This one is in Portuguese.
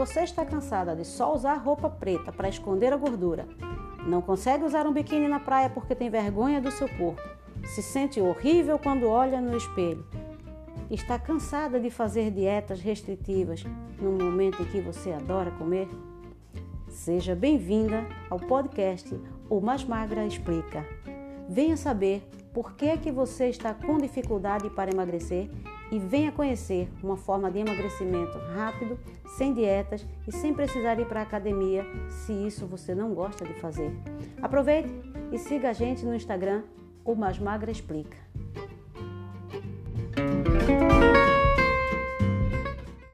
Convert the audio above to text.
você está cansada de só usar roupa preta para esconder a gordura, não consegue usar um biquíni na praia porque tem vergonha do seu corpo, se sente horrível quando olha no espelho, está cansada de fazer dietas restritivas no momento em que você adora comer? Seja bem-vinda ao podcast O Mais Magra Explica. Venha saber por que, é que você está com dificuldade para emagrecer e venha conhecer uma forma de emagrecimento rápido, sem dietas e sem precisar ir para a academia se isso você não gosta de fazer. Aproveite e siga a gente no Instagram, o Mais Magra Explica.